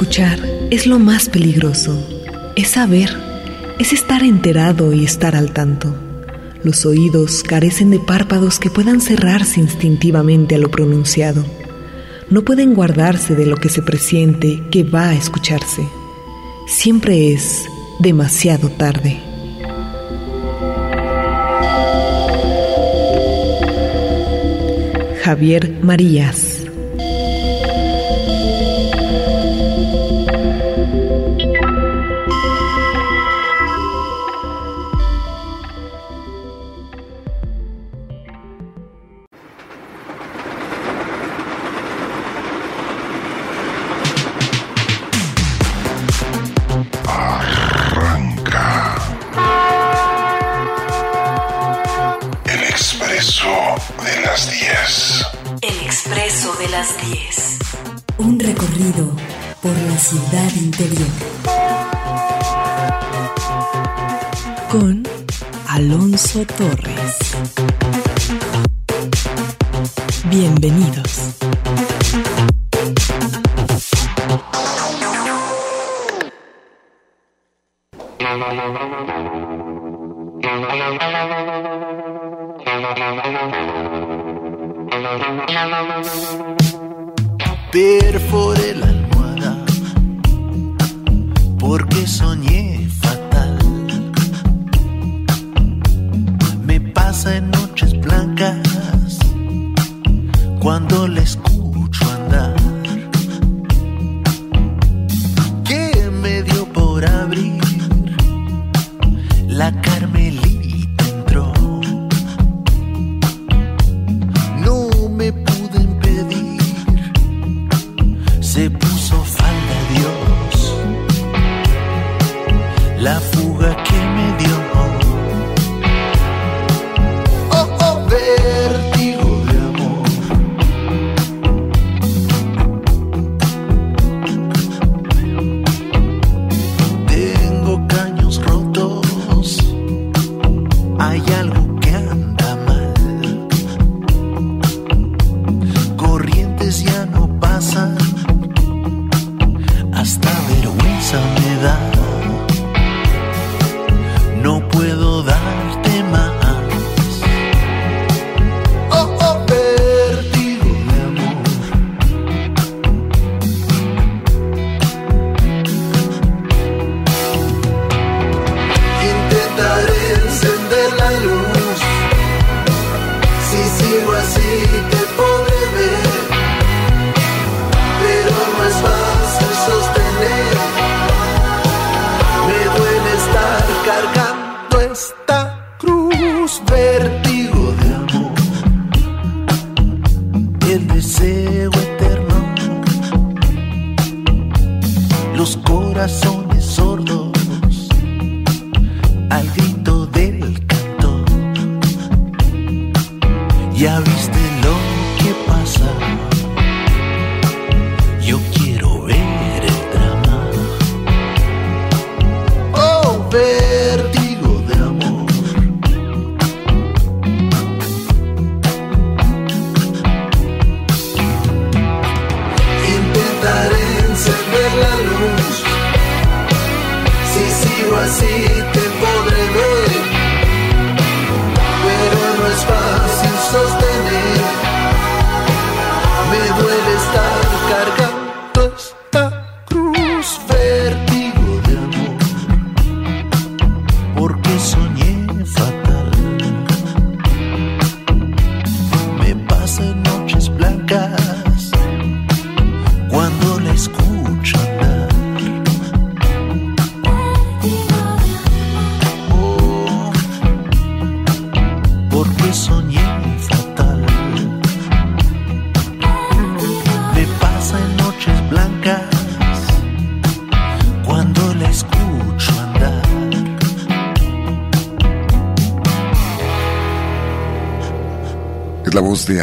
Escuchar es lo más peligroso. Es saber, es estar enterado y estar al tanto. Los oídos carecen de párpados que puedan cerrarse instintivamente a lo pronunciado. No pueden guardarse de lo que se presiente que va a escucharse. Siempre es demasiado tarde. Javier Marías cuando le de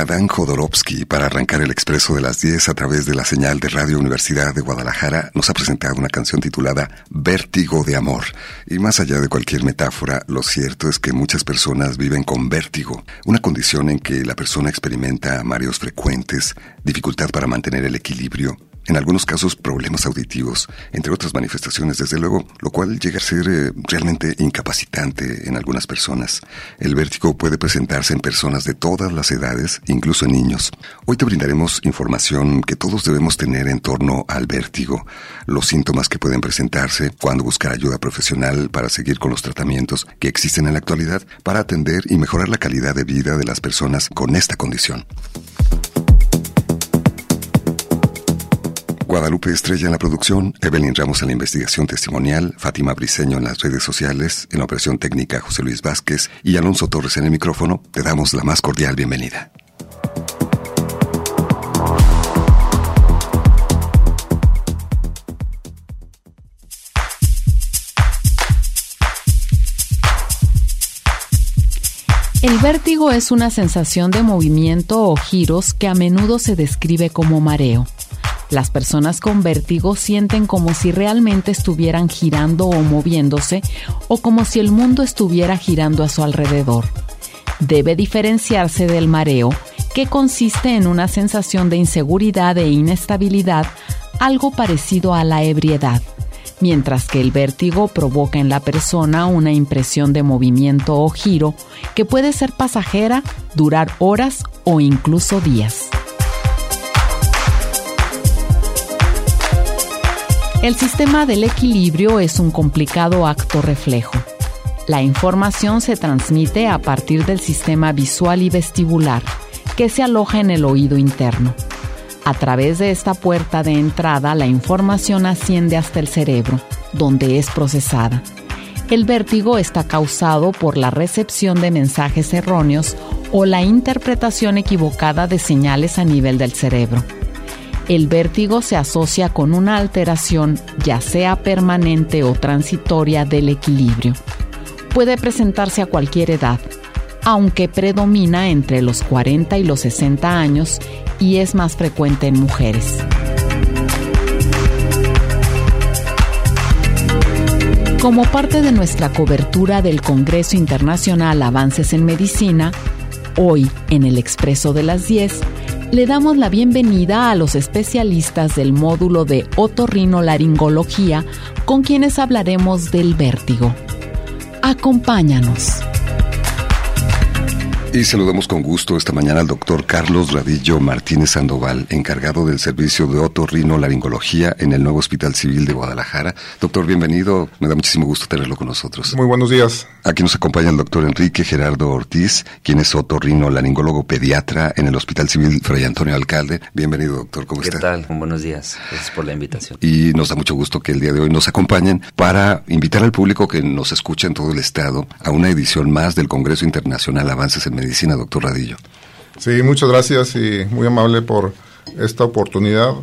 Adán Jodorowsky para arrancar el expreso de las 10 a través de la señal de Radio Universidad de Guadalajara nos ha presentado una canción titulada Vértigo de Amor. Y más allá de cualquier metáfora, lo cierto es que muchas personas viven con vértigo, una condición en que la persona experimenta mareos frecuentes, dificultad para mantener el equilibrio, en algunos casos problemas auditivos, entre otras manifestaciones, desde luego, lo cual llega a ser eh, realmente incapacitante en algunas personas. El vértigo puede presentarse en personas de todas las edades, incluso en niños. Hoy te brindaremos información que todos debemos tener en torno al vértigo, los síntomas que pueden presentarse, cuándo buscar ayuda profesional para seguir con los tratamientos que existen en la actualidad para atender y mejorar la calidad de vida de las personas con esta condición. Guadalupe Estrella en la producción, Evelyn Ramos en la investigación testimonial, Fátima Briceño en las redes sociales, en la operación técnica José Luis Vázquez y Alonso Torres en el micrófono, te damos la más cordial bienvenida. El vértigo es una sensación de movimiento o giros que a menudo se describe como mareo. Las personas con vértigo sienten como si realmente estuvieran girando o moviéndose o como si el mundo estuviera girando a su alrededor. Debe diferenciarse del mareo, que consiste en una sensación de inseguridad e inestabilidad, algo parecido a la ebriedad, mientras que el vértigo provoca en la persona una impresión de movimiento o giro que puede ser pasajera, durar horas o incluso días. El sistema del equilibrio es un complicado acto reflejo. La información se transmite a partir del sistema visual y vestibular, que se aloja en el oído interno. A través de esta puerta de entrada, la información asciende hasta el cerebro, donde es procesada. El vértigo está causado por la recepción de mensajes erróneos o la interpretación equivocada de señales a nivel del cerebro el vértigo se asocia con una alteración, ya sea permanente o transitoria, del equilibrio. Puede presentarse a cualquier edad, aunque predomina entre los 40 y los 60 años y es más frecuente en mujeres. Como parte de nuestra cobertura del Congreso Internacional Avances en Medicina, hoy en el Expreso de las 10, le damos la bienvenida a los especialistas del módulo de otorrinolaringología con quienes hablaremos del vértigo. Acompáñanos. Y saludamos con gusto esta mañana al doctor Carlos Radillo Martínez Sandoval, encargado del servicio de otorrinolaringología en el nuevo Hospital Civil de Guadalajara. Doctor, bienvenido. Me da muchísimo gusto tenerlo con nosotros. Muy buenos días. Aquí nos acompaña el doctor Enrique Gerardo Ortiz, quien es otorrinolaringólogo pediatra en el Hospital Civil Fray Antonio Alcalde. Bienvenido, doctor. ¿Cómo está? ¿Qué tal? Buenos días. Gracias por la invitación. Y nos da mucho gusto que el día de hoy nos acompañen para invitar al público que nos escucha en todo el estado a una edición más del Congreso Internacional Avances en Medicina doctor Radillo. Sí, muchas gracias y muy amable por esta oportunidad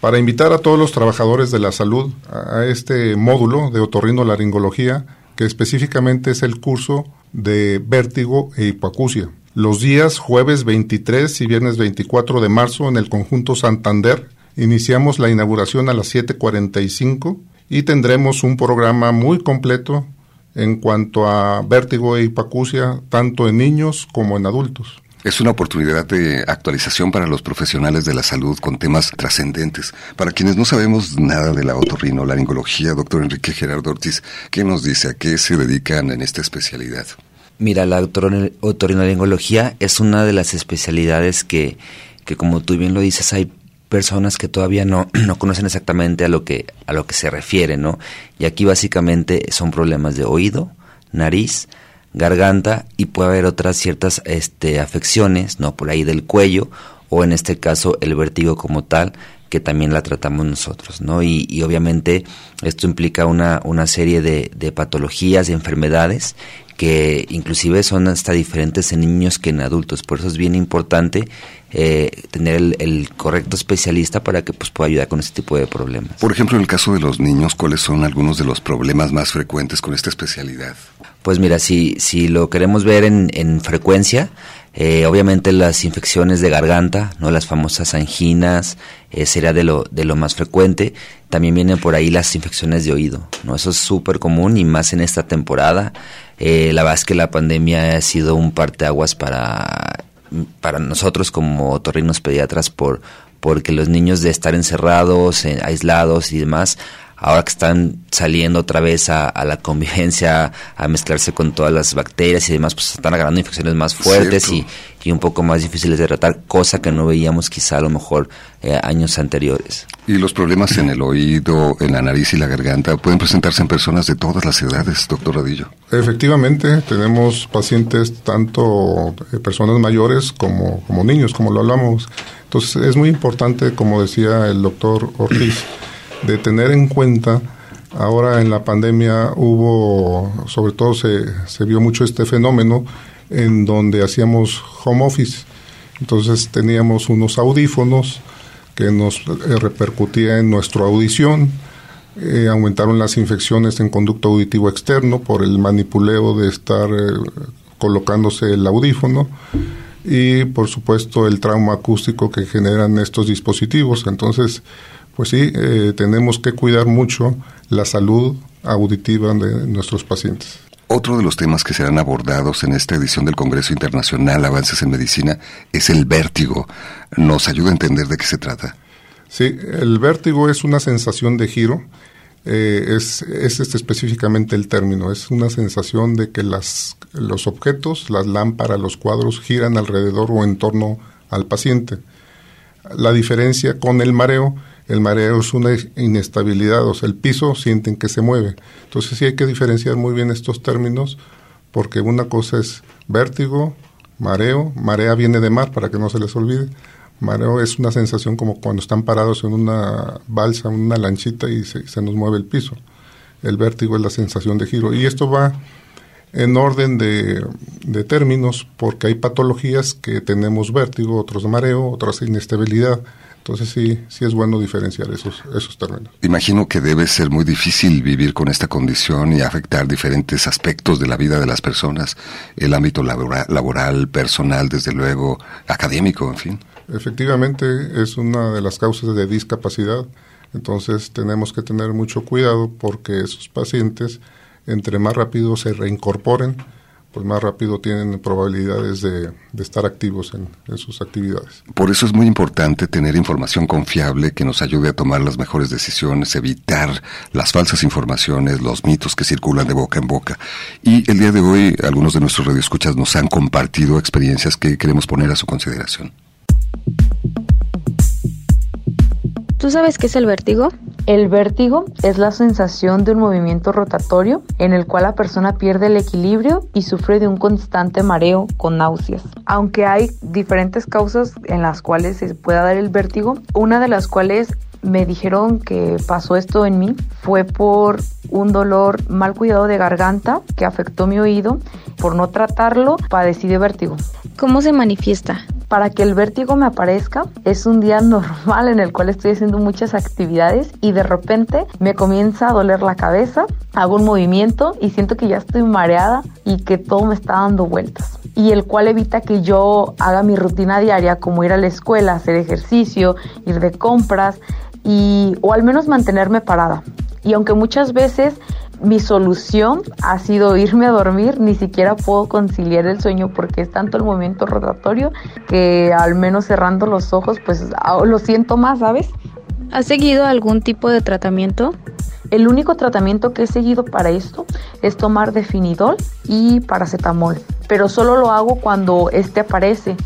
para invitar a todos los trabajadores de la salud a este módulo de otorrinolaringología, que específicamente es el curso de vértigo e hipoacusia. Los días jueves 23 y viernes 24 de marzo en el conjunto Santander iniciamos la inauguración a las 7.45 y tendremos un programa muy completo en cuanto a vértigo e hipacusia, tanto en niños como en adultos. Es una oportunidad de actualización para los profesionales de la salud con temas trascendentes. Para quienes no sabemos nada de la otorrinolaringología, doctor Enrique Gerardo Ortiz, ¿qué nos dice? ¿A qué se dedican en esta especialidad? Mira, la otorrinolaringología es una de las especialidades que, que, como tú bien lo dices, hay personas que todavía no, no conocen exactamente a lo que a lo que se refiere, ¿no? Y aquí básicamente son problemas de oído, nariz, garganta y puede haber otras ciertas este, afecciones, ¿no? Por ahí del cuello o en este caso el vértigo como tal que también la tratamos nosotros, ¿no? Y, y obviamente esto implica una, una serie de, de patologías, de enfermedades que inclusive son hasta diferentes en niños que en adultos. Por eso es bien importante eh, tener el, correcto especialista para que pues, pueda ayudar con este tipo de problemas. Por ejemplo, en el caso de los niños, ¿cuáles son algunos de los problemas más frecuentes con esta especialidad? Pues mira, si, si lo queremos ver en, en frecuencia, eh, obviamente las infecciones de garganta, no las famosas anginas, eh, sería de lo, de lo más frecuente. También vienen por ahí las infecciones de oído, ¿no? Eso es súper común y más en esta temporada. Eh, la verdad es que la pandemia ha sido un parteaguas para, para nosotros como otorrinos pediatras por, porque los niños de estar encerrados, aislados y demás, ahora que están saliendo otra vez a, la convivencia, a mezclarse con todas las bacterias y demás, pues están agarrando infecciones más fuertes y, un poco más difíciles de tratar, cosa que no veíamos quizá a lo mejor eh, años anteriores. Y los problemas en el oído, en la nariz y la garganta pueden presentarse en personas de todas las edades, doctor Radillo. Efectivamente, tenemos pacientes tanto eh, personas mayores como, como niños, como lo hablamos. Entonces es muy importante, como decía el doctor Ortiz, de tener en cuenta, ahora en la pandemia hubo, sobre todo se, se vio mucho este fenómeno en donde hacíamos home office. Entonces teníamos unos audífonos que nos eh, repercutía en nuestra audición, eh, aumentaron las infecciones en conducto auditivo externo por el manipuleo de estar eh, colocándose el audífono y por supuesto el trauma acústico que generan estos dispositivos. Entonces, pues sí, eh, tenemos que cuidar mucho la salud auditiva de nuestros pacientes. Otro de los temas que serán abordados en esta edición del Congreso Internacional Avances en Medicina es el vértigo. ¿Nos ayuda a entender de qué se trata? Sí, el vértigo es una sensación de giro. Eh, es, es este específicamente el término. Es una sensación de que las, los objetos, las lámparas, los cuadros giran alrededor o en torno al paciente. La diferencia con el mareo el mareo es una inestabilidad, o sea, el piso sienten que se mueve. Entonces sí hay que diferenciar muy bien estos términos, porque una cosa es vértigo, mareo, marea viene de mar, para que no se les olvide. Mareo es una sensación como cuando están parados en una balsa, en una lanchita y se, nos mueve el piso. El vértigo es la sensación de giro. Y esto va en orden de, de, términos, porque hay patologías que tenemos vértigo, otros mareo, otras inestabilidad. Entonces sí, sí es bueno diferenciar esos, esos términos. Imagino que debe ser muy difícil vivir con esta condición y afectar diferentes aspectos de la vida de las personas, el ámbito laboral, personal, desde luego, académico, en fin. Efectivamente, es una de las causas de discapacidad. Entonces tenemos que tener mucho cuidado porque esos pacientes, entre más rápido se reincorporen, pues más rápido tienen probabilidades de, estar activos en, en, sus actividades. Por eso es muy importante tener información confiable que nos ayude a tomar las mejores decisiones, evitar las falsas informaciones, los mitos que circulan de boca en boca. Y el día de hoy algunos de nuestros radioescuchas nos han compartido experiencias que queremos poner a su consideración. ¿Tú sabes qué es el vértigo? El vértigo es la sensación de un movimiento rotatorio en el cual la persona pierde el equilibrio y sufre de un constante mareo con náuseas. Aunque hay diferentes causas en las cuales se pueda dar el vértigo, una de las cuales me dijeron que pasó esto en mí fue por un dolor mal cuidado de garganta que afectó mi oído. Por no tratarlo, padecí de vértigo. ¿Cómo se manifiesta? Para que el vértigo me aparezca, es un día normal en el cual estoy haciendo muchas actividades y de repente me comienza a doler la cabeza, hago un movimiento y siento que ya estoy mareada y que todo me está dando vueltas. Y el cual evita que yo haga mi rutina diaria como ir a la escuela, hacer ejercicio, ir de compras y o al menos mantenerme parada. Y aunque muchas veces mi solución ha sido irme a dormir, ni siquiera puedo conciliar el sueño porque es tanto el movimiento rotatorio que al menos cerrando los ojos pues ah, lo siento más, ¿sabes? ¿Has seguido algún tipo de tratamiento? El único tratamiento que he seguido para esto es tomar definidol y paracetamol, pero solo lo hago cuando este aparece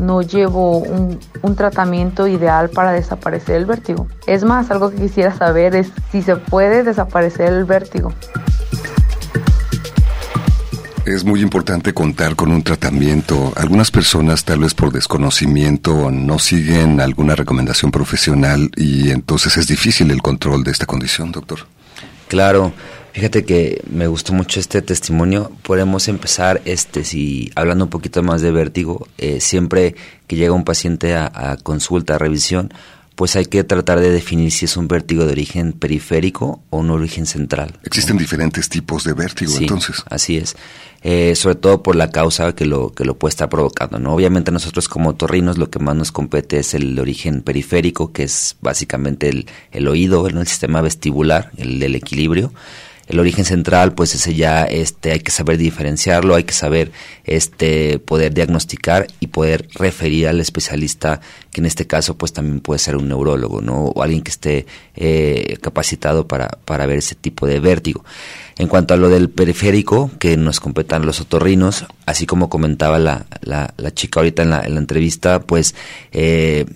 no llevo un, tratamiento ideal para desaparecer el vértigo. Es más, algo que quisiera saber es si se puede desaparecer el vértigo. Es muy importante contar con un tratamiento. Algunas personas, tal vez por desconocimiento, no siguen alguna recomendación profesional y entonces es difícil el control de esta condición, doctor. Claro, Fíjate que me gustó mucho este testimonio. Podemos empezar, este, si hablando un poquito más de vértigo, eh, siempre que llega un paciente a, consulta, a revisión, pues hay que tratar de definir si es un vértigo de origen periférico o un origen central. Existen diferentes tipos de vértigo, sí, entonces. Así es. Eh, sobre todo por la causa que lo, que lo puede estar provocando. ¿no? Obviamente nosotros como torrinos lo que más nos compete es el origen periférico, que es básicamente el, el oído, el sistema vestibular, el del equilibrio el origen central, pues ese ya este, hay que saber diferenciarlo, hay que saber este, poder diagnosticar y poder referir al especialista, que en este caso pues también puede ser un neurólogo, ¿no? O alguien que esté eh, capacitado para, para ver ese tipo de vértigo. En cuanto a lo del periférico, que nos completan los otorrinos, así como comentaba la, la, la chica ahorita en la, en la entrevista, pues eh,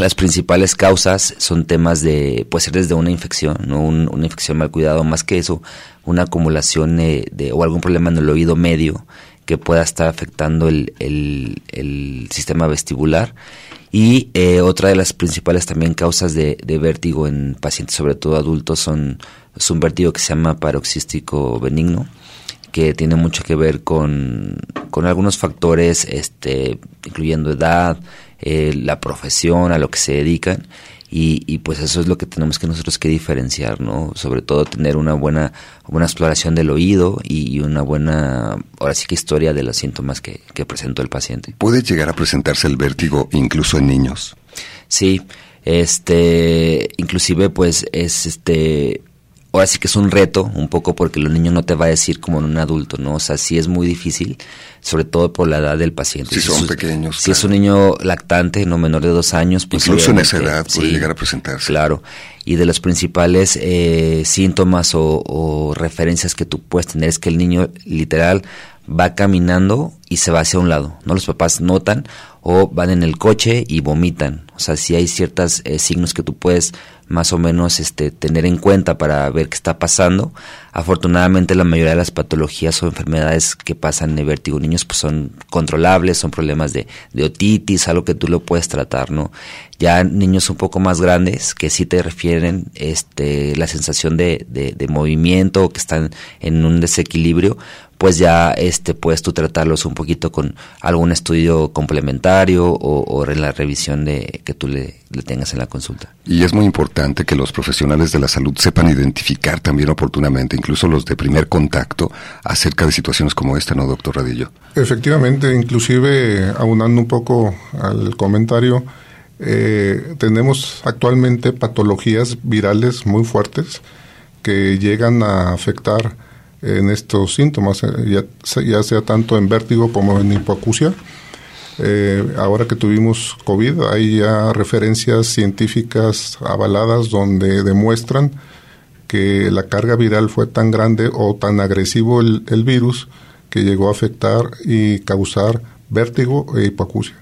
las principales causas son temas de, puede ser desde una infección, ¿no? una infección mal cuidado, más que eso, una acumulación de, o algún problema en el oído medio que pueda estar afectando el, el, sistema vestibular. Y eh, otra de las principales también causas de, de, vértigo en pacientes, sobre todo adultos, son es un vértigo que se llama paroxístico benigno, que tiene mucho que ver con, con algunos factores, este, incluyendo edad, eh, la profesión, a lo que se dedican. Y, y, pues eso es lo que tenemos que nosotros que diferenciar, ¿no? Sobre todo tener una buena, buena exploración del oído y, una buena, ahora sí que historia de los síntomas que, que presentó el paciente. ¿Puede llegar a presentarse el vértigo incluso en niños? Sí, este, inclusive pues es este, ahora sí que es un reto un poco porque el niño no te va a decir como en un adulto, ¿no? O sea, sí es muy difícil, sobre todo por la edad del paciente. Si, son pequeños. Si es un niño lactante, no menor de dos años, pues... Incluso en esa edad puede llegar a presentarse. Claro. Y de los principales eh, síntomas o, o referencias que tú puedes tener es que el niño literal va caminando y se va hacia un lado, ¿no? Los papás notan o van en el coche y vomitan. O sea, si hay ciertos eh, signos que tú puedes más o menos este, tener en cuenta para ver qué está pasando. Afortunadamente la mayoría de las patologías o enfermedades que pasan de vértigo en niños pues son controlables, son problemas de, de otitis, algo que tú lo puedes tratar, ¿no? Ya niños un poco más grandes que sí te refieren este, la sensación de, de, de movimiento que están en un desequilibrio, pues ya este puedes tú tratarlos un poquito con algún estudio complementario o, en la revisión de que tú le, tengas en la consulta. Y es muy importante que los profesionales de la salud sepan identificar también oportunamente, incluso los de primer contacto, acerca de situaciones como esta, ¿no, doctor Radillo? Efectivamente, inclusive aunando un poco al comentario, eh, tenemos actualmente patologías virales muy fuertes que llegan a afectar en estos síntomas, eh, ya, sea tanto en vértigo como en hipoacusia. Eh, ahora que tuvimos COVID, hay ya referencias científicas avaladas donde demuestran que la carga viral fue tan grande o tan agresivo el, virus que llegó a afectar y causar vértigo e hipoacusia.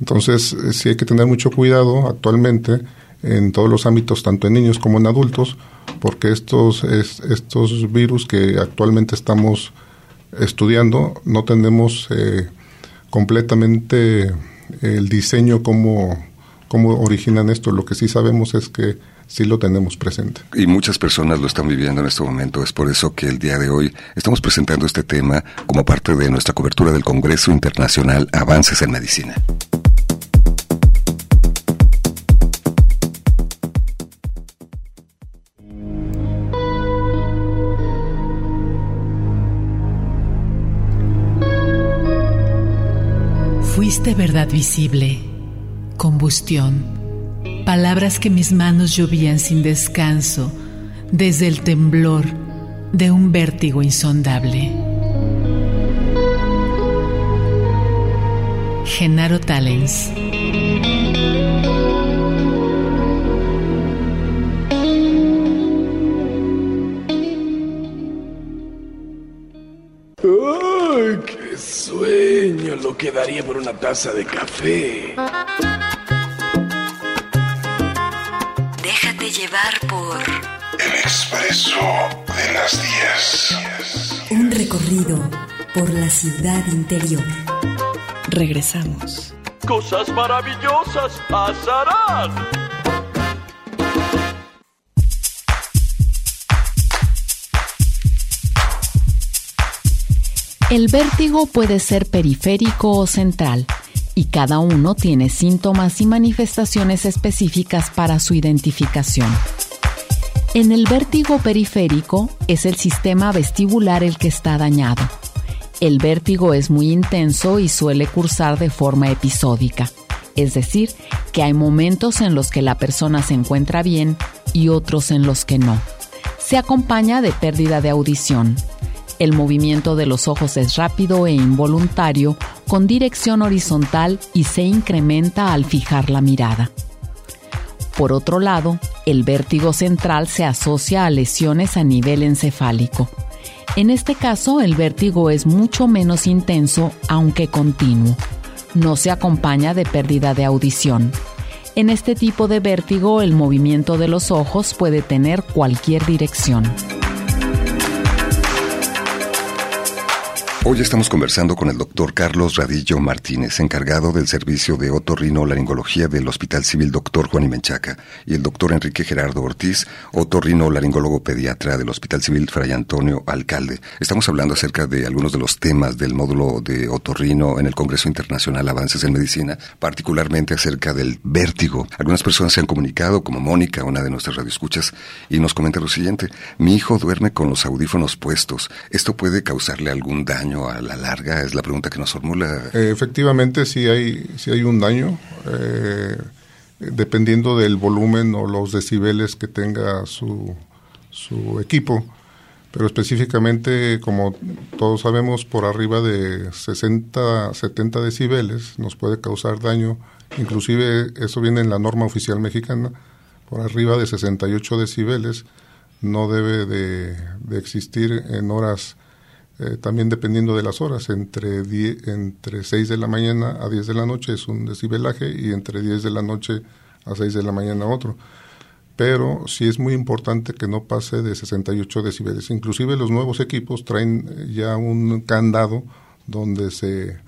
Entonces, eh, sí hay que tener mucho cuidado actualmente en todos los ámbitos, tanto en niños como en adultos, porque estos, estos virus que actualmente estamos estudiando no tenemos eh, completamente el diseño como, cómo originan esto. Lo que sí sabemos es que sí lo tenemos presente. Y muchas personas lo están viviendo en este momento. Es por eso que el día de hoy estamos presentando este tema como parte de nuestra cobertura del Congreso Internacional Avances en Medicina. Fuiste verdad visible, combustión, palabras que mis manos llovían sin descanso desde el temblor de un vértigo insondable. Genaro Talens. lo que daría por una taza de café. Expreso de las 10. Un recorrido por la ciudad interior. Regresamos. Cosas maravillosas pasarán. El vértigo puede ser periférico o central y cada uno tiene síntomas y manifestaciones específicas para su identificación. En el vértigo periférico es el sistema vestibular el que está dañado. El vértigo es muy intenso y suele cursar de forma episódica, es decir, que hay momentos en los que la persona se encuentra bien y otros en los que no Se acompaña de pérdida de audición. El movimiento de los ojos es rápido e involuntario, con dirección horizontal y se incrementa al fijar la mirada. Por otro lado, el vértigo central se asocia a lesiones a nivel encefálico. En este caso, el vértigo es mucho menos intenso, aunque continuo. No se acompaña de pérdida de audición. En este tipo de vértigo, el movimiento de los ojos puede tener cualquier dirección. Hoy estamos conversando con el doctor Carlos Radillo Martínez, encargado del servicio de otorrino-laringología del Hospital Civil Doctor Juan y Menchaca, y el doctor Enrique Gerardo Ortiz, otorrino-laringólogo pediatra del Hospital Civil Fray Antonio Alcalde. Estamos hablando acerca de algunos de los temas del módulo de otorrino en el Congreso Internacional Avances en Medicina, particularmente acerca del vértigo. Algunas personas se han comunicado, como Mónica, una de nuestras radioescuchas, y nos comenta lo siguiente, mi hijo duerme con los audífonos puestos. ¿Esto puede causarle algún daño? A la larga? Es la pregunta que nos formula. Eh, efectivamente, sí hay, sí hay un daño, eh, dependiendo del volumen o los decibeles que tenga su, su equipo. Pero específicamente, como todos sabemos, por arriba de 60, 70 decibeles nos puede causar daño. Inclusive eso viene en la norma oficial mexicana. Por arriba de 68 decibeles no debe de, de existir en horas eh, también dependiendo de las horas, entre, entre 6 de la mañana a 10 de la noche es un decibelaje y entre 10 de la noche a 6 de la mañana otro. Pero sí es muy importante que no pase de 68 decibeles. Inclusive los nuevos equipos traen eh, ya un candado donde se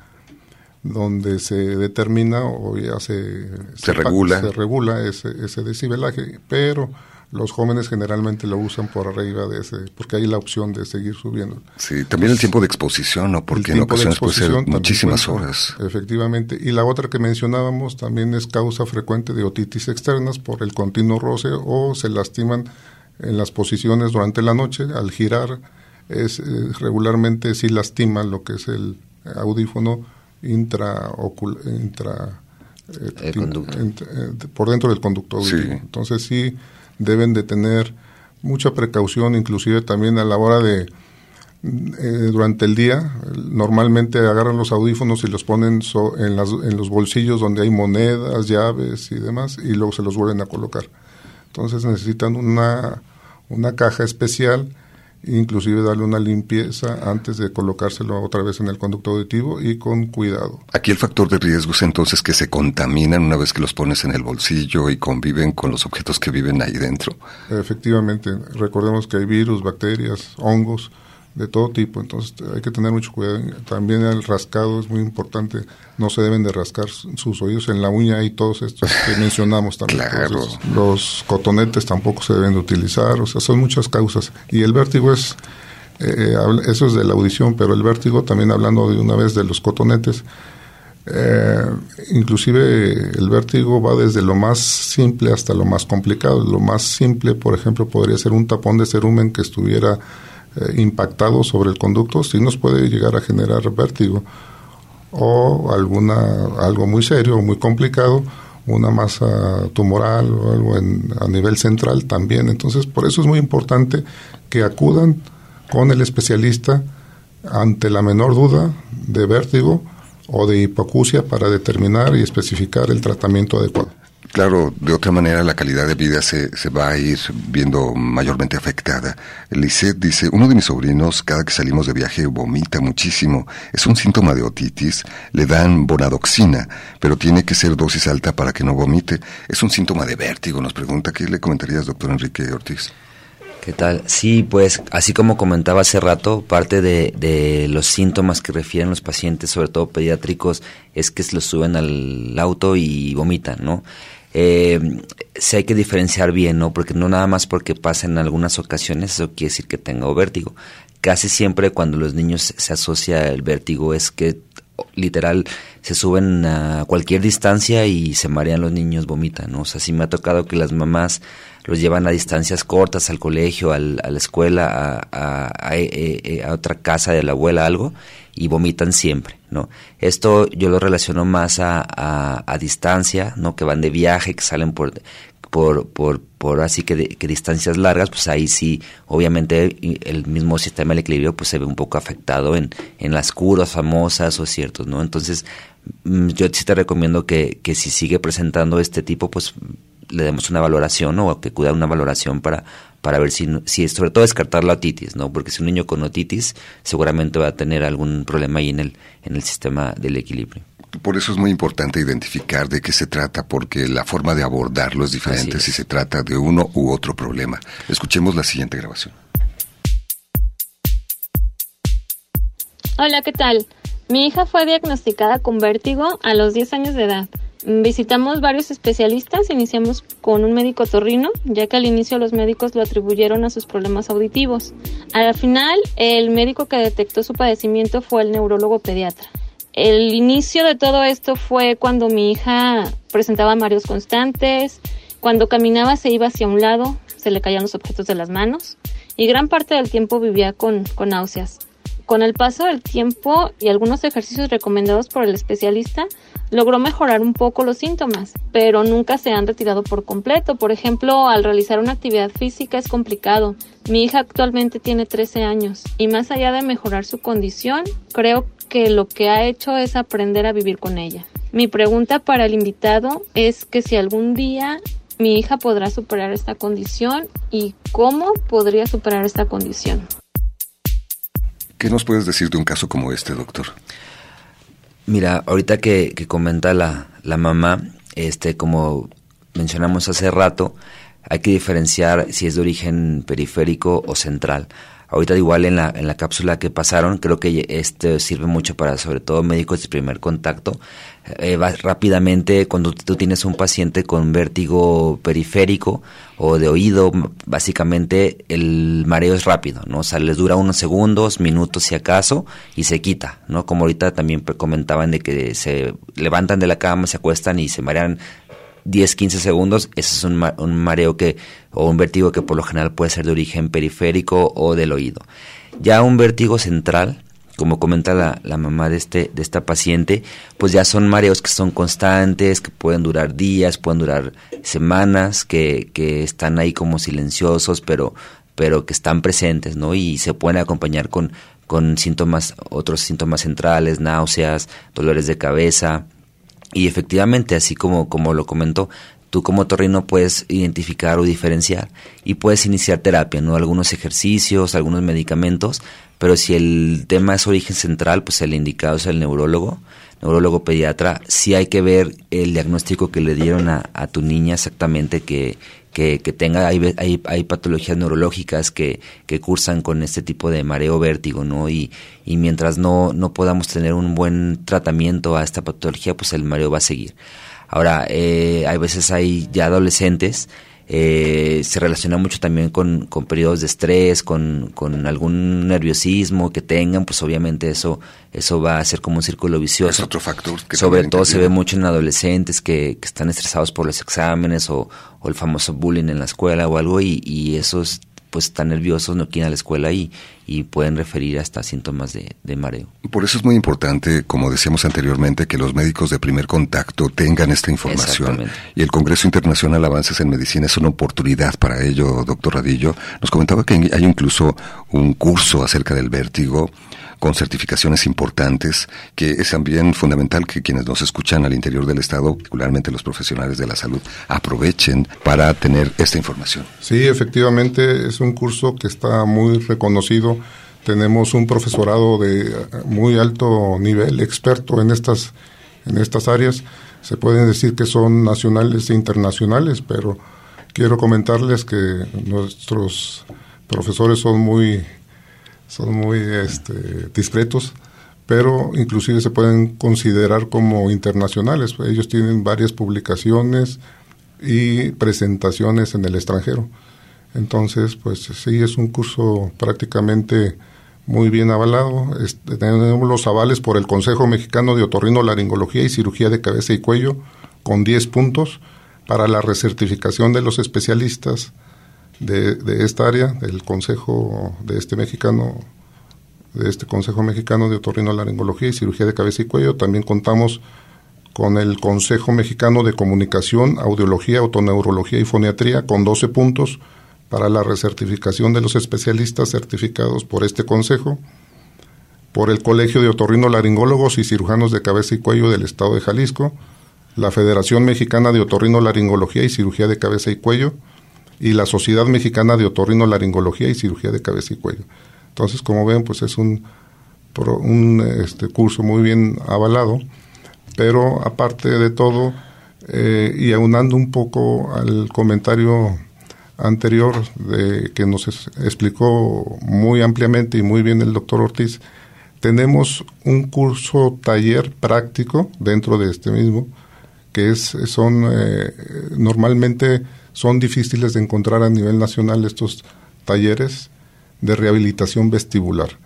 donde se determina o ya se, se, regula, se regula ese, ese decibelaje, pero los jóvenes generalmente lo usan por arriba de ese, porque hay la opción de seguir subiendo. Sí, también el tiempo de exposición, ¿no? Porque en ocasiones puede ser muchísimas horas. Efectivamente. Y la otra que mencionábamos también es causa frecuente de otitis externas por el continuo roce o se lastiman en las posiciones durante la noche al girar. Es, eh, regularmente sí lastima lo que es el audífono intra, intra eh, eh, por dentro del conducto auditivo. Entonces sí deben de tener mucha precaución, inclusive también a la hora de, eh, durante el día, normalmente agarran los audífonos y los ponen en, las, en los bolsillos donde hay monedas, llaves y demás, y luego se los vuelven a colocar. Entonces necesitan una, una caja especial inclusive darle una limpieza antes de colocárselo otra vez en el conducto auditivo y con cuidado. Aquí el factor de riesgo es entonces que se contaminan una vez que los pones en el bolsillo y conviven con los objetos que viven ahí dentro. Efectivamente, recordemos que hay virus, bacterias, hongos, de todo tipo, entonces hay que tener mucho cuidado. También el rascado es muy importante, no se deben de rascar sus oídos en la uña y todos estos que mencionamos también. los cotonetes tampoco se deben de utilizar, o sea, son muchas causas. Y el vértigo es, eh, eso es de la audición, pero el vértigo también hablando de una vez de los cotonetes, eh, inclusive el vértigo va desde lo más simple hasta lo más complicado. Lo más simple, por ejemplo, podría ser un tapón de cerumen que estuviera eh, impactado sobre el conducto, sí nos puede llegar a generar vértigo o alguna algo muy serio o muy complicado, una masa tumoral o algo en, a nivel central también. Entonces, por eso es muy importante que acudan con el especialista ante la menor duda de vértigo o de hipoacusia para determinar y especificar el tratamiento adecuado. Claro, de otra manera la calidad de vida se, se va a ir viendo mayormente afectada. Lisette dice, uno de mis sobrinos cada que salimos de viaje vomita muchísimo. Es un síntoma de otitis, le dan bonadoxina, pero tiene que ser dosis alta para que no vomite. Es un síntoma de vértigo, nos pregunta, ¿qué le comentarías, doctor Enrique Ortiz? ¿Qué tal? Sí, pues así como comentaba hace rato, parte de, de, los síntomas que refieren los pacientes, sobre todo pediátricos, es que se los suben al auto y vomitan, ¿no? Eh, hay que diferenciar bien, ¿no? Porque no nada más porque pasa en algunas ocasiones, eso quiere decir que tenga vértigo. Casi siempre cuando los niños se asocia el vértigo es que literal se suben a cualquier distancia y se marean los niños, vomitan, ¿no? O sea, sí me ha tocado que las mamás los llevan a distancias cortas al colegio, al, a la escuela, a, a, eh, eh, a, otra casa de la abuela, algo, y vomitan siempre, ¿no? Esto yo lo relaciono más a, a, distancia, ¿no? Que van de viaje, que salen por por, por, por así que, que distancias largas, pues ahí sí, obviamente el mismo sistema del equilibrio pues se ve un poco afectado en, en las curas famosas o ciertos, ¿no? Entonces, mm, yo sí te recomiendo que, que si sigue presentando este tipo, pues le demos una valoración o que cuida una valoración para, para ver si, si sobre todo descartar la otitis, ¿no? Porque si un niño con otitis seguramente va a tener algún problema ahí en el, en el sistema del equilibrio. Por eso es muy importante identificar de qué se trata, porque la forma de abordarlo es diferente si se trata de uno u otro problema. Escuchemos la siguiente grabación. Hola, ¿qué tal? Mi hija fue diagnosticada con vértigo a los 10 años de edad. Visitamos varios especialistas, iniciamos con un médico torrino, ya que al inicio los médicos lo atribuyeron a sus problemas auditivos. Al final, el médico que detectó su padecimiento fue el neurólogo pediatra. El inicio de todo esto fue cuando mi hija presentaba mareos constantes, cuando caminaba se iba hacia un lado, se le caían los objetos de las manos y gran parte del tiempo vivía con, con náuseas. Con el paso del tiempo y algunos ejercicios recomendados por el especialista, logró mejorar un poco los síntomas, pero nunca se han retirado por completo. Por ejemplo, al realizar una actividad física es complicado. Mi hija actualmente tiene 13 años y más allá de mejorar su condición, creo que lo que ha hecho es aprender a vivir con ella. Mi pregunta para el invitado es que si algún día mi hija podrá superar esta condición y cómo podría superar esta condición. ¿Qué nos puedes decir de un caso como este, doctor? Mira, ahorita que, comenta la, la, mamá, este, como mencionamos hace rato, hay que diferenciar si es de origen periférico o central. Ahorita igual en la, en la cápsula que pasaron, creo que este sirve mucho para sobre todo médicos de primer contacto. Eh, rápidamente, cuando tú tienes un paciente con vértigo periférico o de oído, básicamente el mareo es rápido, ¿no? O sea, les dura unos segundos, minutos si acaso, y se quita, ¿no? Como ahorita también comentaban de que se levantan de la cama, se acuestan y se marean 10, 15 segundos, ese es un, un, mareo que, o un vértigo que por lo general puede ser de origen periférico o del oído. Ya un vértigo central, como comenta la, la, mamá de, este, de esta paciente, pues ya son mareos que son constantes, que pueden durar días, pueden durar semanas, que, que están ahí como silenciosos, pero, pero que están presentes, ¿no? Y se pueden acompañar con, con síntomas, otros síntomas centrales, náuseas, dolores de cabeza, y efectivamente, así como, como lo comentó, tú como torrino puedes identificar o diferenciar y puedes iniciar terapia, ¿no? Algunos ejercicios, algunos medicamentos, pero si el tema es origen central, pues el indicado es el neurólogo, neurólogo pediatra, sí hay que ver el diagnóstico que le dieron a, a tu niña exactamente que, que, que tenga, hay, hay, hay, patologías neurológicas que, que cursan con este tipo de mareo vértigo, ¿no? Y, y mientras no, no podamos tener un buen tratamiento a esta patología, pues el mareo va a seguir. Ahora, eh, hay veces hay ya adolescentes eh, se relaciona mucho también con, con periodos de estrés, con, con, algún nerviosismo que tengan, pues obviamente eso, eso va a ser como un círculo vicioso. Es otro factor. Que Sobre todo se ve mucho en adolescentes que, que, están estresados por los exámenes o, o, el famoso bullying en la escuela o algo y, y esos pues están nerviosos, no quieren ir a la escuela y, y pueden referir hasta síntomas de, de, mareo. Por eso es muy importante, como decíamos anteriormente, que los médicos de primer contacto tengan esta información. Y el Congreso Internacional Avances en Medicina es una oportunidad para ello, doctor Radillo. Nos comentaba que hay incluso un curso acerca del vértigo con certificaciones importantes, que es también fundamental que quienes nos escuchan al interior del Estado, particularmente los profesionales de la salud, aprovechen para tener esta información. Sí, efectivamente es un curso que está muy reconocido. Tenemos un profesorado de muy alto nivel, experto en estas, en estas áreas. Se pueden decir que son nacionales e internacionales, pero quiero comentarles que nuestros profesores son muy son muy este, discretos, pero inclusive se pueden considerar como internacionales. Ellos tienen varias publicaciones y presentaciones en el extranjero. Entonces, pues sí, es un curso prácticamente muy bien avalado. Este, tenemos los avales por el Consejo Mexicano de Otorrino, Laringología y Cirugía de Cabeza y Cuello, con 10 puntos para la recertificación de los especialistas de, esta área, del Consejo de este mexicano, de este Consejo Mexicano de Otorrinolaringología y Cirugía de Cabeza y Cuello. También contamos con el Consejo Mexicano de Comunicación, Audiología, Autoneurología y Foniatría, con 12 puntos para la recertificación de los especialistas certificados por este Consejo, por el Colegio de Otorrino-Laringólogos y Cirujanos de Cabeza y Cuello del Estado de Jalisco, la Federación Mexicana de Otorrino-Laringología y Cirugía de Cabeza y Cuello, y la Sociedad Mexicana de Otorrino-Laringología y Cirugía de Cabeza y Cuello. Entonces, como ven, pues es un, un este, curso muy bien avalado, pero aparte de todo, eh, y aunando un poco al comentario anterior de que nos explicó muy ampliamente y muy bien el doctor Ortiz, tenemos un curso taller práctico dentro de este mismo, que es, son eh, normalmente son difíciles de encontrar a nivel nacional estos talleres de rehabilitación vestibular,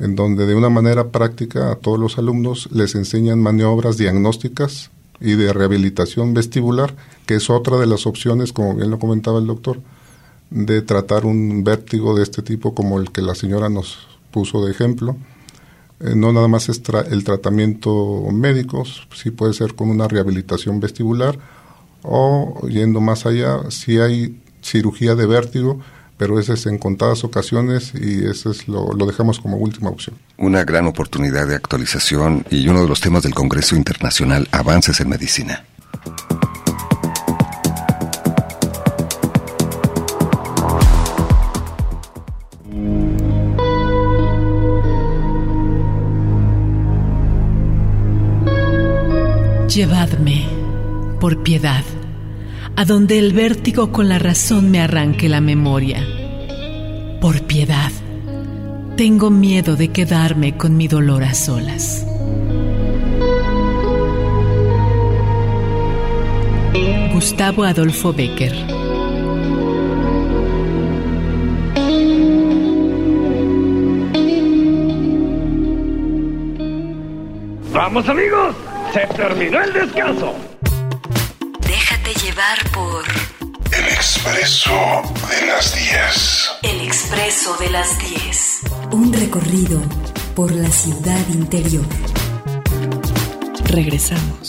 en donde de una manera práctica a todos los alumnos les enseñan maniobras diagnósticas y de rehabilitación vestibular, que es otra de las opciones, como bien lo comentaba el doctor, de tratar un vértigo de este tipo como el que la señora nos puso de ejemplo. Eh, no nada más es el tratamiento médico, sí puede ser con una rehabilitación vestibular o yendo más allá, si hay cirugía de vértigo, pero ese es en contadas ocasiones y eso es lo, lo, dejamos como última opción. Una gran oportunidad de actualización y uno de los temas del Congreso Internacional, Avances en Medicina. Llevadme, por piedad, a donde el vértigo con la razón me arranque la memoria. Por piedad, tengo miedo de quedarme con mi dolor a solas. Gustavo Adolfo Becker ¡Vamos amigos! ¡Se terminó el descanso! Por... El expreso de las 10. El expreso de las 10. Un recorrido por la ciudad interior. Regresamos.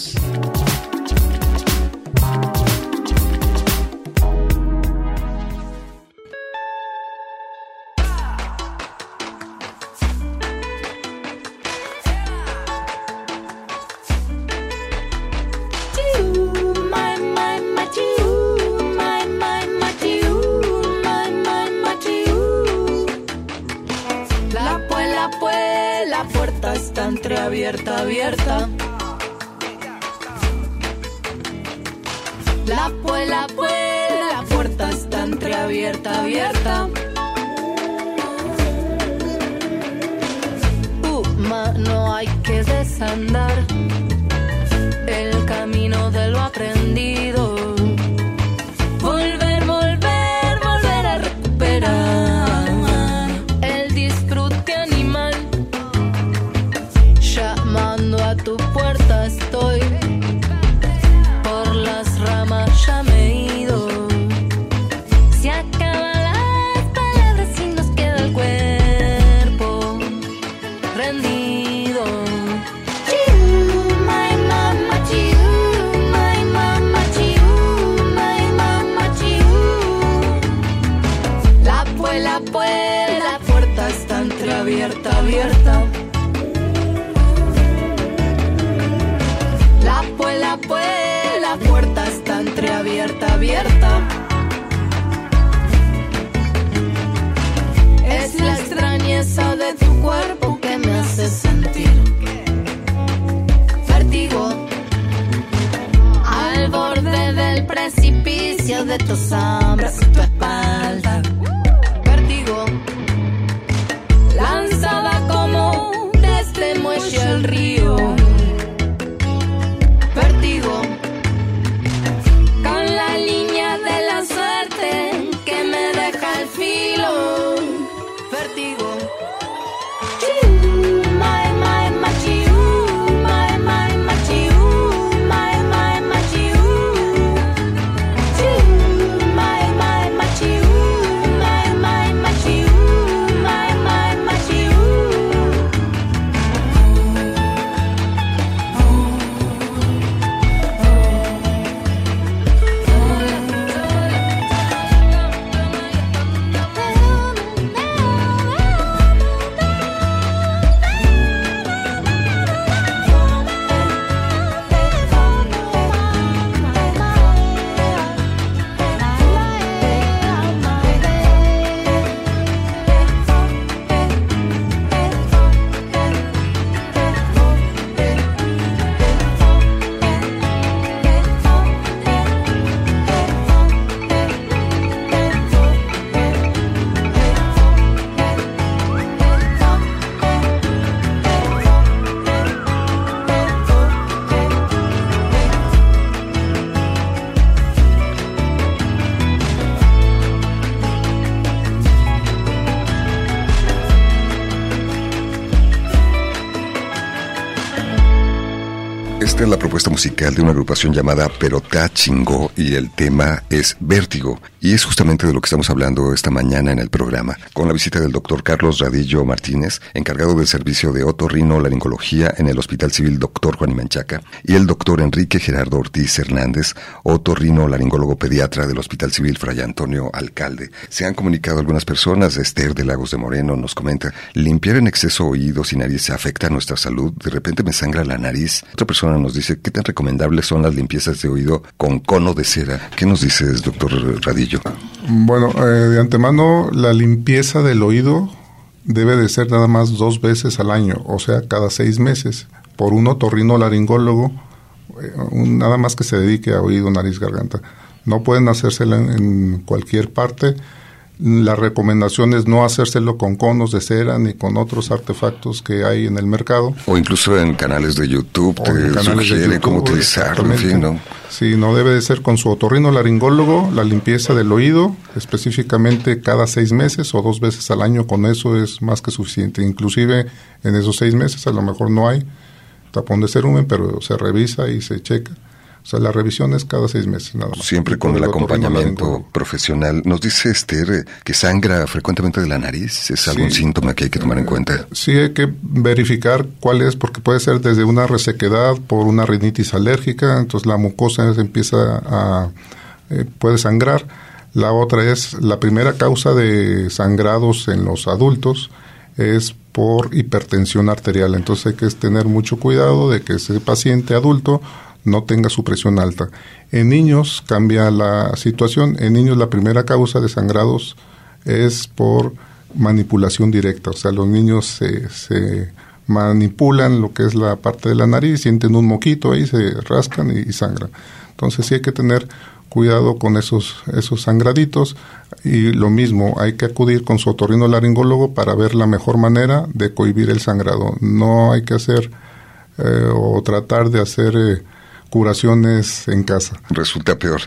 Musical de una agrupación llamada Perotá Chingó y el tema es Vértigo. Y es justamente de lo que estamos hablando esta mañana en el programa, con la visita del doctor Carlos Radillo Martínez, encargado del servicio de otorrino laringología en el Hospital Civil Doctor Juan Imanchaca, y el doctor Enrique Gerardo Ortiz Hernández, otorrino laringólogo pediatra del Hospital Civil Fray Antonio Alcalde. Se han comunicado algunas personas, Esther de Lagos de Moreno nos comenta, limpiar en exceso oídos y nariz afecta a nuestra salud, de repente me sangra la nariz. Otra persona nos dice, ¿qué tan recomendables son las limpiezas de oído con cono de cera? ¿Qué nos dices, doctor Radillo? Bueno, eh, de antemano, la limpieza del oído debe de ser nada más dos veces al año, o sea, cada seis meses, por un otorrino laringólogo, eh, nada más que se dedique a oído, nariz, garganta. No pueden hacérsela en cualquier parte la recomendación es no hacérselo con conos de cera ni con otros artefactos que hay en el mercado. O incluso en canales de YouTube te sugiere cómo utilizarlo, en fin, ¿no? Sí, no debe de ser con su otorrino laringólogo, la limpieza del oído, específicamente cada seis meses o dos veces al año, con eso es más que suficiente. Inclusive en esos seis meses a lo mejor no hay tapón de cerumen, pero se revisa y se checa o sea, la revisión es cada seis meses nada más. Siempre con el acompañamiento profesional. Nos dice Esther eh, que sangra frecuentemente de la nariz. ¿Es algún síntoma que hay que tomar en cuenta? Sí, hay que verificar cuál es, porque puede ser desde una resequedad por una rinitis alérgica, entonces la mucosa empieza a... Eh, puede sangrar. La otra es, la primera causa de sangrados en los adultos es por hipertensión arterial. Entonces hay que tener mucho cuidado de que ese paciente adulto no tenga su presión alta. En niños cambia la situación. En niños la primera causa de sangrados es por manipulación directa. O sea, los niños se, se manipulan lo que es la parte de la nariz, sienten un moquito ahí, se rascan y, sangran. Entonces sí hay que tener cuidado con esos, esos sangraditos y lo mismo, hay que acudir con su otorrino laringólogo para ver la mejor manera de cohibir el sangrado. No hay que hacer eh, o tratar de hacer eh, curaciones en casa. Resulta peor.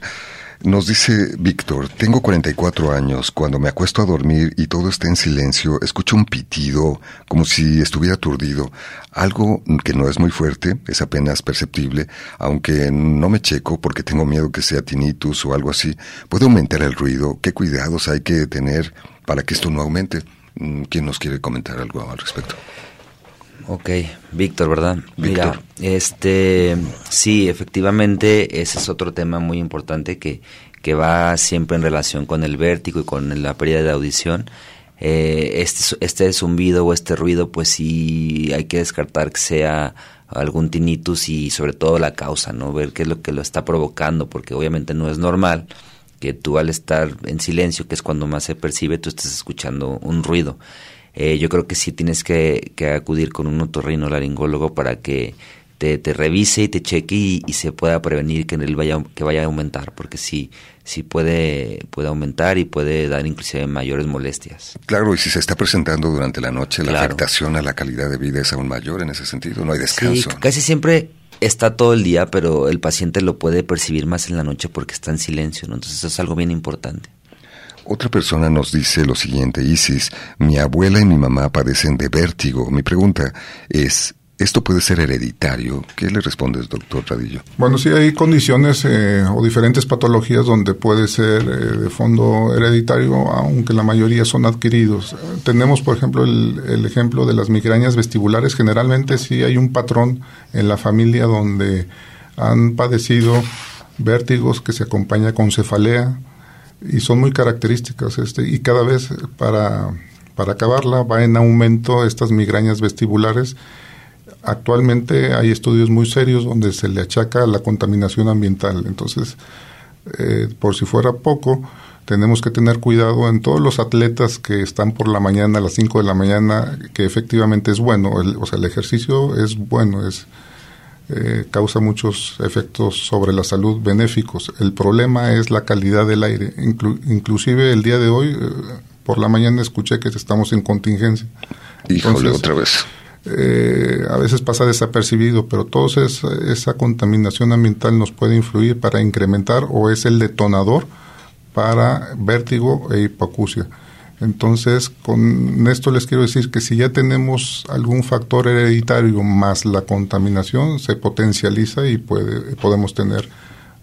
Nos dice Víctor, tengo 44 años, cuando me acuesto a dormir y todo está en silencio, escucho un pitido, como si estuviera aturdido, algo que no es muy fuerte, es apenas perceptible, aunque no me checo porque tengo miedo que sea tinnitus o algo así. ¿Puede aumentar el ruido? ¿Qué cuidados hay que tener para que esto no aumente? Mm, ¿Quién nos quiere comentar algo al respecto? Ok, Víctor, ¿verdad? Mira, este, sí, efectivamente, ese es otro tema muy importante que, que va siempre en relación con el vértigo y con la pérdida de audición. Eh, este, este zumbido o este ruido, pues sí hay que descartar que sea algún tinnitus y sobre todo la causa, ¿no? Ver qué es lo que lo está provocando, porque obviamente no es normal que tú al estar en silencio, que es cuando más se percibe, tú estés escuchando un ruido. Eh, yo creo que sí tienes que, acudir con un otorrino laringólogo para que te, revise y te cheque y, se pueda prevenir que él vaya que vaya a aumentar porque sí sí puede puede aumentar y puede dar inclusive mayores molestias. Claro y si se está presentando durante la noche la afectación a la calidad de vida es aún mayor en ese sentido no hay descanso sí, casi siempre está todo el día pero el paciente lo puede percibir más en la noche porque está en silencio ¿no? entonces eso es algo bien importante otra persona nos dice lo siguiente, Isis, mi abuela y mi mamá padecen de vértigo. Mi pregunta es, ¿esto puede ser hereditario? ¿Qué le respondes, doctor Radillo? Bueno, sí hay condiciones eh, o diferentes patologías donde puede ser eh, de fondo hereditario, aunque la mayoría son adquiridos. tenemos, por ejemplo, el, ejemplo de las migrañas vestibulares. Generalmente sí hay un patrón en la familia donde han padecido vértigos que se acompaña con cefalea, y son muy características este y cada vez para, para acabarla va en aumento estas migrañas vestibulares. Actualmente hay estudios muy serios donde se le achaca la contaminación ambiental. Entonces, eh, por si fuera poco, tenemos que tener cuidado en todos los atletas que están por la mañana, a las 5 de la mañana, que efectivamente es bueno. o sea, el ejercicio es bueno, es eh, causa muchos efectos sobre la salud benéficos. El problema es la calidad del aire. inclusive el día de hoy, eh, por la mañana escuché que estamos en contingencia. Híjole, otra vez. Eh, a veces pasa desapercibido, pero toda esa, esa contaminación ambiental nos puede influir para incrementar o es el detonador para vértigo e hipoacusia. Entonces, con esto les quiero decir que si ya tenemos algún factor hereditario más la contaminación, se potencializa y puede, podemos tener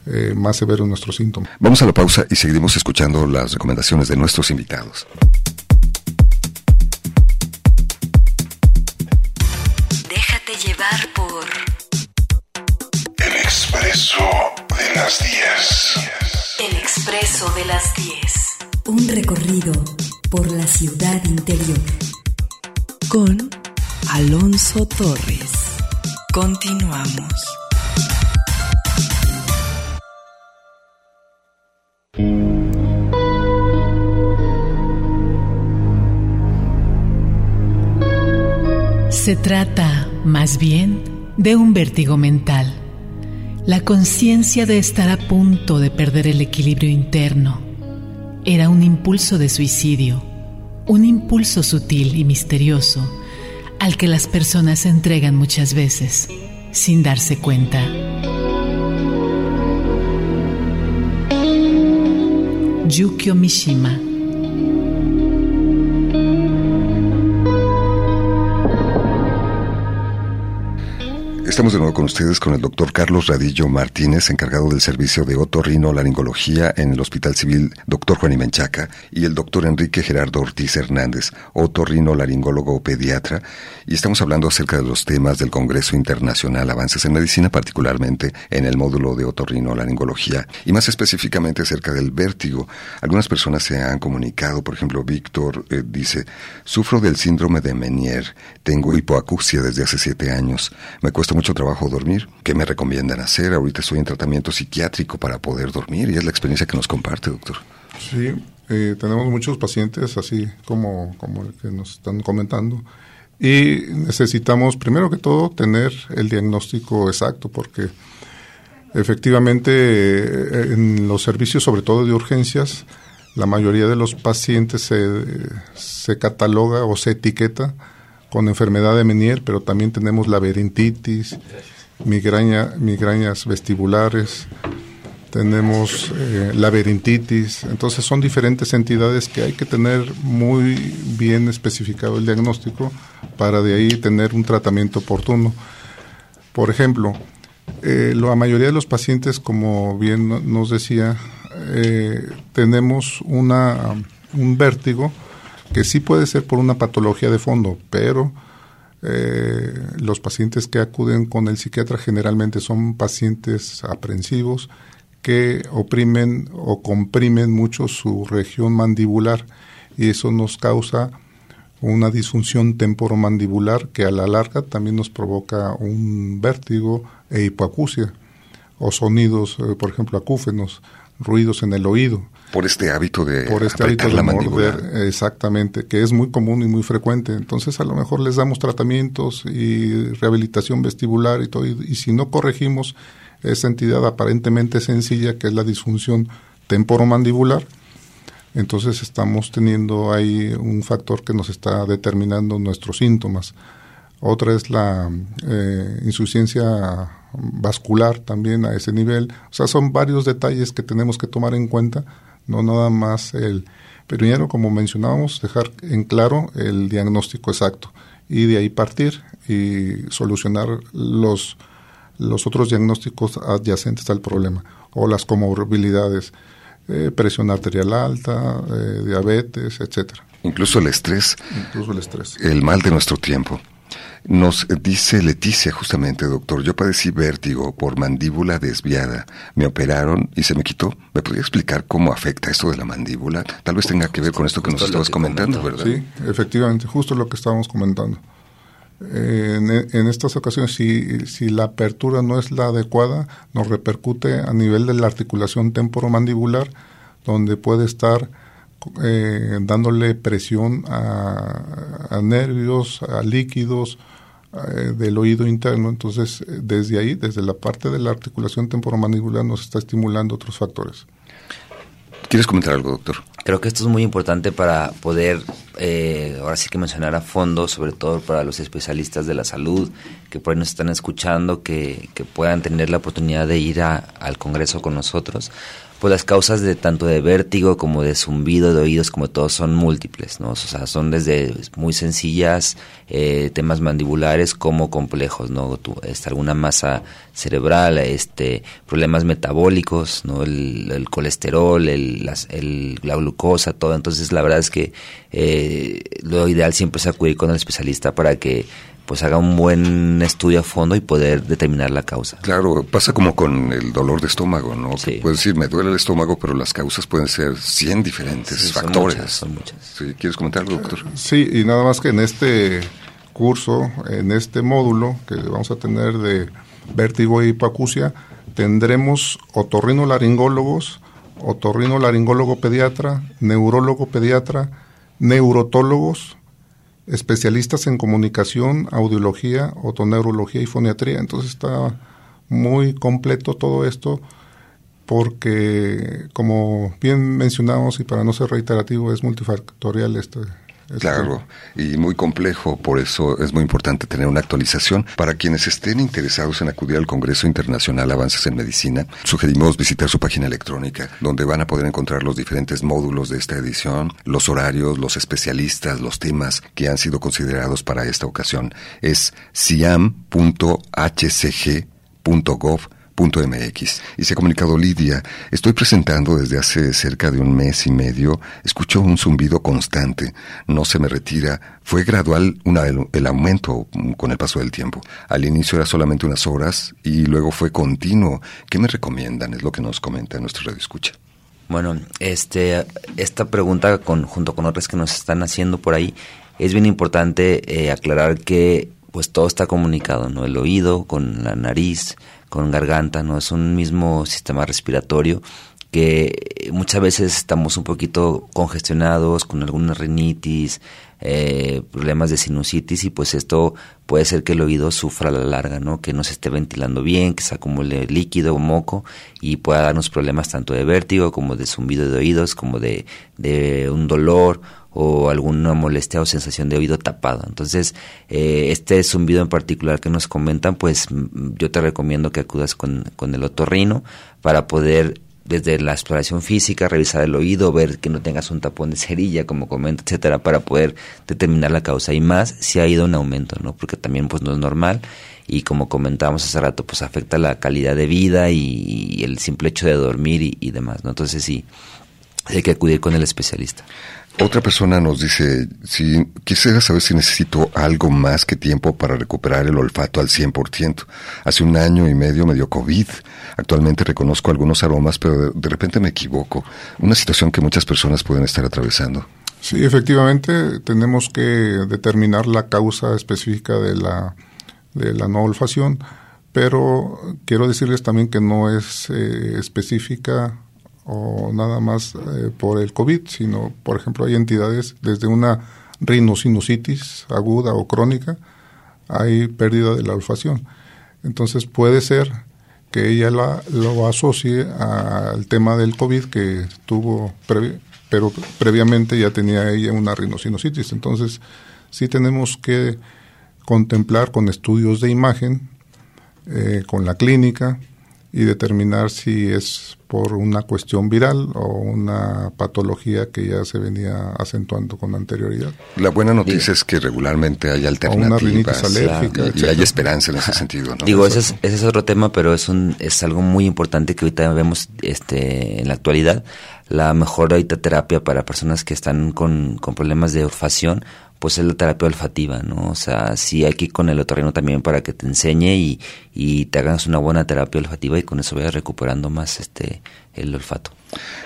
eh, más severos nuestros síntomas. Vamos a la pausa y seguiremos escuchando las recomendaciones de nuestros invitados. Déjate llevar por El expreso de las 10. El Expreso de las 10. Un recorrido por la ciudad interior. Con Alonso Torres. Continuamos. Se trata, más bien, de un vértigo mental, la conciencia de estar a punto de perder el equilibrio interno. Era un impulso de suicidio, un impulso sutil y misterioso al que las personas se entregan muchas veces sin darse cuenta. Yukio Mishima Estamos de nuevo con ustedes con el doctor Carlos Radillo Martínez, encargado del servicio de otorrino-laringología en el Hospital Civil Dr. Juan Menchaca, y el doctor Enrique Gerardo Ortiz Hernández, otorrino-laringólogo pediatra, y estamos hablando acerca de los temas del Congreso Internacional Avances en Medicina, particularmente en el módulo de otorrino-laringología, y más específicamente acerca del vértigo. Algunas personas se han comunicado, por ejemplo, Víctor eh, dice, sufro del síndrome de Menier, tengo hipoacusia desde hace siete años, me cuesta mucho trabajo dormir. ¿Qué me recomiendan hacer? Ahorita estoy en tratamiento psiquiátrico para poder dormir y es la experiencia que nos comparte, doctor. Sí, eh, tenemos muchos pacientes así como, como el que nos están comentando y necesitamos primero que todo tener el diagnóstico exacto porque efectivamente eh, en los servicios sobre todo de urgencias la mayoría de los pacientes se, se cataloga o se etiqueta con enfermedad de Menier, pero también tenemos laberintitis, migraña, migrañas vestibulares, tenemos eh, laberintitis, entonces son diferentes entidades que hay que tener muy bien especificado el diagnóstico para de ahí tener un tratamiento oportuno. Por ejemplo, eh, la mayoría de los pacientes, como bien nos decía, eh, tenemos una, un vértigo, que sí puede ser por una patología de fondo, pero eh, los pacientes que acuden con el psiquiatra generalmente son pacientes aprensivos que oprimen o comprimen mucho su región mandibular y eso nos causa una disfunción temporomandibular que a la larga también nos provoca un vértigo e hipoacusia o sonidos, eh, por ejemplo, acúfenos, ruidos en el oído. Por este hábito de por este hábito de morder, exactamente, que es muy común y muy frecuente. Entonces, a lo mejor les damos tratamientos y rehabilitación vestibular y todo, y, si no corregimos esa entidad aparentemente sencilla, que es la disfunción temporomandibular, entonces estamos teniendo ahí un factor que nos está determinando nuestros síntomas. Otra es la eh, insuficiencia vascular también a ese nivel. O sea, son varios detalles que tenemos que tomar en cuenta no nada más el primero, como mencionábamos, dejar en claro el diagnóstico exacto y de ahí partir y solucionar los, los otros diagnósticos adyacentes al problema o las comorbilidades, eh, presión arterial alta, eh, diabetes, etcétera. Incluso el estrés. Incluso el estrés. El mal de nuestro tiempo. Nos dice Leticia justamente, doctor, yo padecí vértigo por mandíbula desviada. Me operaron y se me quitó. ¿Me podría explicar cómo afecta esto de la mandíbula? Tal vez tenga que ver con esto que nos estabas comentando, ¿verdad? Sí, efectivamente, justo lo que estábamos comentando. En, en, estas ocasiones, si, si la apertura no es la adecuada, nos repercute a nivel de la articulación temporomandibular, donde puede estar eh, dándole presión a, a, nervios, a líquidos eh, del oído interno. Entonces, eh, desde ahí, desde la parte de la articulación temporomandibular, nos está estimulando otros factores. ¿Quieres comentar algo, doctor? Creo que esto es muy importante para poder, eh, ahora sí que mencionar a fondo, sobre todo para los especialistas de la salud que por ahí nos están escuchando, que, que puedan tener la oportunidad de ir a, al Congreso con nosotros, pues las causas de tanto de vértigo como de zumbido de oídos como todos son múltiples, ¿no? O sea, son desde muy sencillas eh, temas mandibulares como complejos, ¿no? Tu, este, alguna masa cerebral, este, problemas metabólicos, ¿no? El, colesterol, el, las, el, la glucosa, todo. Entonces, la verdad es que eh, lo ideal siempre es acudir con el especialista para que pues haga un buen estudio a fondo y poder determinar la causa. Claro, pasa como con el dolor de estómago, ¿no? Sí. puedes decir, me duele el estómago, pero las causas pueden ser 100 diferentes factores. Son muchas, Sí, ¿Quieres comentarlo, doctor? Sí, y nada más que en este curso, en este módulo que vamos a tener de vértigo y hipoacusia, tendremos otorrinolaringólogos, otorrinolaringólogo pediatra, neurólogo pediatra, neurotólogos, especialistas en comunicación, audiología, otoneurología y foniatría. Entonces está muy completo todo esto porque, como bien mencionamos y para no ser reiterativo, es multifactorial este, Claro, y muy complejo, por eso es muy importante tener una actualización. Para quienes estén interesados en acudir al Congreso Internacional Avances en Medicina, sugerimos visitar su página electrónica, donde van a poder encontrar los diferentes módulos de esta edición, los horarios, los especialistas, los temas que han sido considerados para esta ocasión. Es siam.hcg.gov Y se ha comunicado Lidia, estoy presentando desde hace cerca de un mes y medio, escucho un zumbido constante, no se me retira, fue gradual el, aumento con el paso del tiempo. Al inicio era solamente unas horas y luego fue continuo. ¿Qué me recomiendan? Es lo que nos comenta nuestro radio escucha. Bueno, este, esta pregunta con, junto con otras que nos están haciendo por ahí, es bien importante eh, aclarar que pues todo está comunicado, ¿no? El oído con la nariz, con garganta, ¿no? Es un mismo sistema respiratorio que muchas veces estamos un poquito congestionados con alguna rinitis, eh, problemas de sinusitis y pues esto puede ser que el oído sufra a la larga, ¿no? Que no se esté ventilando bien, que se acumule líquido o moco y pueda darnos problemas tanto de vértigo como de zumbido de oídos, como de, de un dolor o alguna molestia o sensación de oído tapado. Entonces, eh, este zumbido en particular que nos comentan, pues yo te recomiendo que acudas con, con el otorrino para poder desde la exploración física, revisar el oído, ver que no tengas un tapón de cerilla, como comento, etcétera, para poder determinar la causa. Y más si ha ido un aumento, ¿no? Porque también pues no es normal y como comentábamos hace rato, pues afecta la calidad de vida y, el simple hecho de dormir y, y demás, ¿no? Entonces sí, hay que acudir con el especialista. Otra persona nos dice, si quisiera saber si necesito algo más que tiempo para recuperar el olfato al 100%. Hace un año y medio me dio COVID. Actualmente reconozco algunos aromas, pero de, repente me equivoco. Una situación que muchas personas pueden estar atravesando. Sí, efectivamente, tenemos que determinar la causa específica de la, de la no olfacción, pero quiero decirles también que no es eh, específica o nada más eh, por el COVID, sino, por ejemplo, hay entidades desde una rinosinusitis aguda o crónica, hay pérdida de la olfacción. Entonces puede ser que ella la, lo asocie al tema del COVID que tuvo, pero previamente ya tenía ella una rinosinusitis. Entonces sí tenemos que contemplar con estudios de imagen, eh, con la clínica, y determinar si es por una cuestión viral o una patología que ya se venía acentuando con anterioridad. La buena noticia es que regularmente hay alternativas y, hay esperanza en ese sentido. ¿no? Digo, ese es, ese es otro tema, pero es, un, es algo muy importante que ahorita vemos este, en la actualidad. La mejor ahorita terapia para personas que están con, con problemas de orfacción pues es la terapia olfativa, ¿no? O sea, sí hay que ir con el otorrino también para que te enseñe y, y te hagas una buena terapia olfativa y con eso vayas recuperando más este el olfato.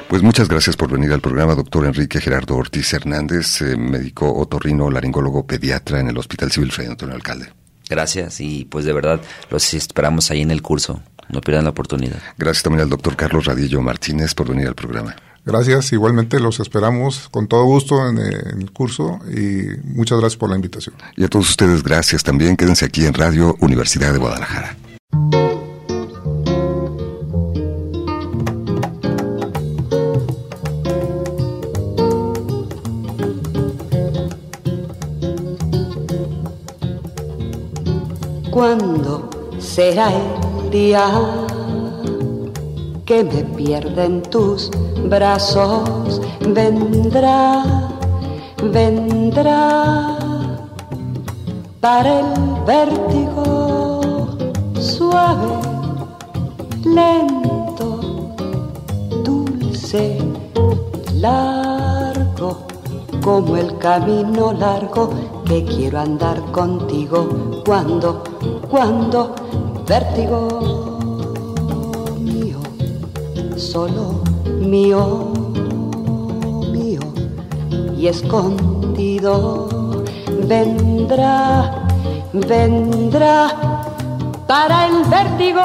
Pues muchas gracias por venir al programa, doctor Enrique Gerardo Ortiz Hernández, eh, médico otorrino, laringólogo pediatra en el Hospital Civil Fray Antonio Alcalde. Gracias y pues de verdad los esperamos ahí en el curso. No pierdan la oportunidad. Gracias también al doctor Carlos Radillo Martínez por venir al programa. Gracias, igualmente los esperamos con todo gusto en, el curso y muchas gracias por la invitación. Y a todos ustedes gracias también, quédense aquí en Radio Universidad de Guadalajara. ¿Cuándo será el día? Que me pierda en tus brazos. Vendrá, vendrá para el vértigo suave, lento, dulce, largo, como el camino largo que quiero andar contigo cuando, cuando, vértigo solo mío, mío, y escondido. Vendrá, vendrá para el vértigo,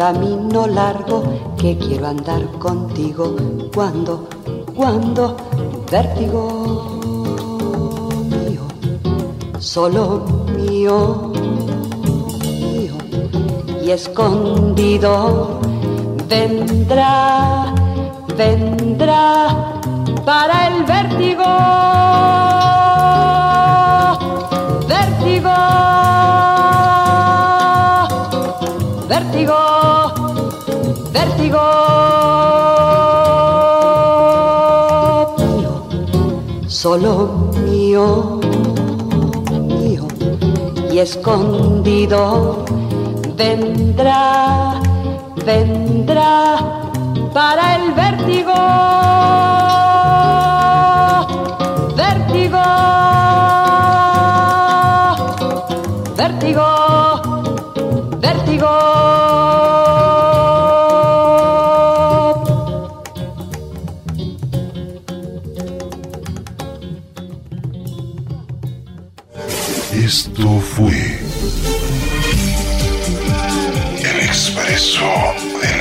camino largo que quiero andar contigo cuando, cuando, vértigo mío, solo mío, mío, y escondido vendrá, vendrá para el vértigo vértigo, vértigo, vértigo. Mío, solo mío, mío, y escondido vendrá, vendrá para el vértigo. Vértigo. vértigo.